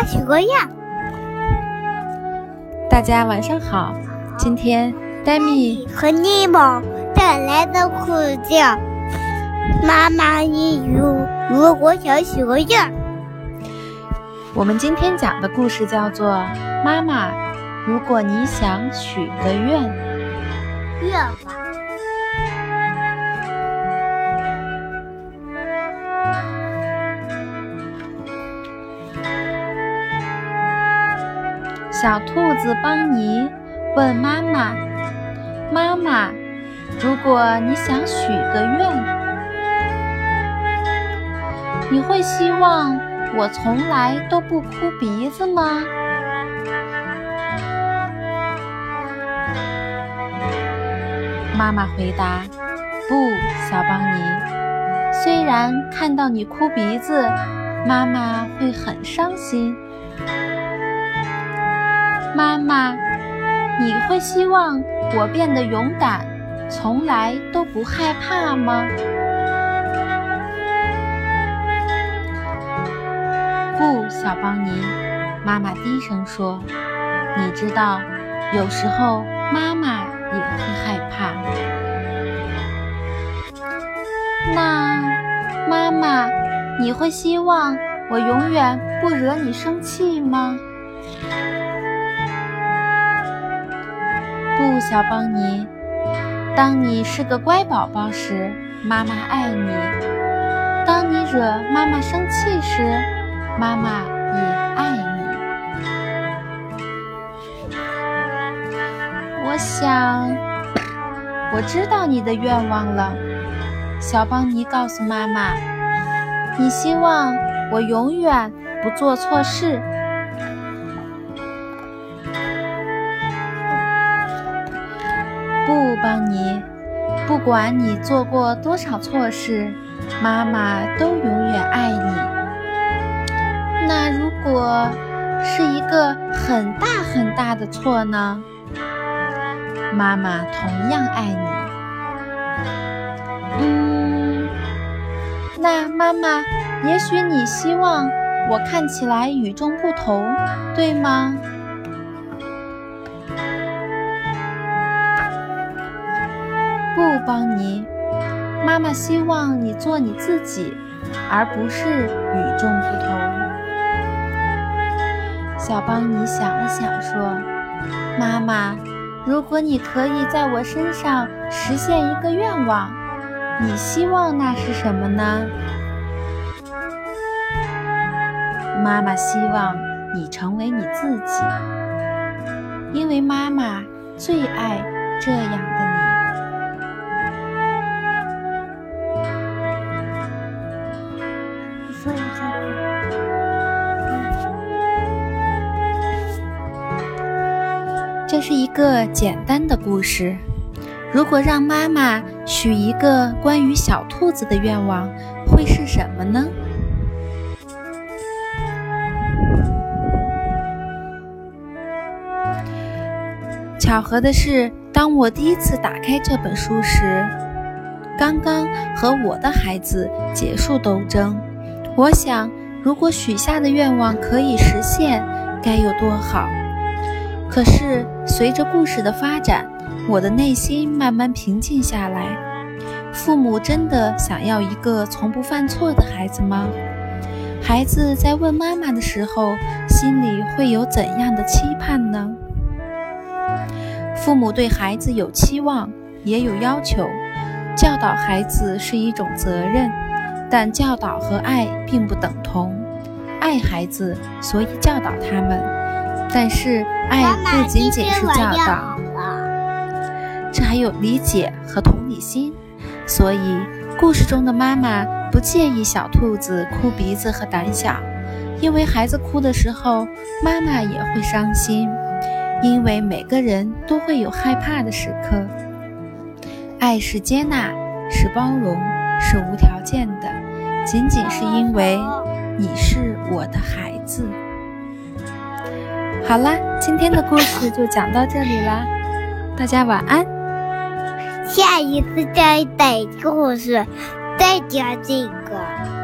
家许个愿。大家晚上好，今天黛米和尼莫带来的故事叫《妈妈，你如如果想许个愿》。我们今天讲的故事叫做《妈妈，如果你想许个愿》。愿望。小兔子邦尼问妈妈：“妈妈，如果你想许个愿，你会希望我从来都不哭鼻子吗？”妈妈回答：“不，小邦尼。虽然看到你哭鼻子，妈妈会很伤心。”妈妈，你会希望我变得勇敢，从来都不害怕吗？不，小邦尼，妈妈低声说：“你知道，有时候妈妈也会害怕。”那，妈妈，你会希望我永远不惹你生气吗？不，小邦尼，当你是个乖宝宝时，妈妈爱你；当你惹妈妈生气时，妈妈也爱你。我想，我知道你的愿望了。小邦尼告诉妈妈：“你希望我永远不做错事。”不，邦尼，不管你做过多少错事，妈妈都永远爱你。那如果是一个很大很大的错呢？妈妈同样爱你。嗯，那妈妈，也许你希望我看起来与众不同，对吗？邦尼，妈妈希望你做你自己，而不是与众不同。小邦尼想了想说：“妈妈，如果你可以在我身上实现一个愿望，你希望那是什么呢？”妈妈希望你成为你自己，因为妈妈最爱这样的你。这是一个简单的故事。如果让妈妈许一个关于小兔子的愿望，会是什么呢？巧合的是，当我第一次打开这本书时，刚刚和我的孩子结束斗争。我想，如果许下的愿望可以实现，该有多好！可是，随着故事的发展，我的内心慢慢平静下来。父母真的想要一个从不犯错的孩子吗？孩子在问妈妈的时候，心里会有怎样的期盼呢？父母对孩子有期望，也有要求。教导孩子是一种责任，但教导和爱并不等同。爱孩子，所以教导他们。但是，爱不仅仅是教导，这还有理解和同理心。所以，故事中的妈妈不介意小兔子哭鼻子和胆小，因为孩子哭的时候，妈妈也会伤心。因为每个人都会有害怕的时刻。爱是接纳，是包容，是无条件的，仅仅是因为你是我的孩子。好啦，今天的故事就讲到这里啦，大家晚安。下一次再讲故事，再讲这个。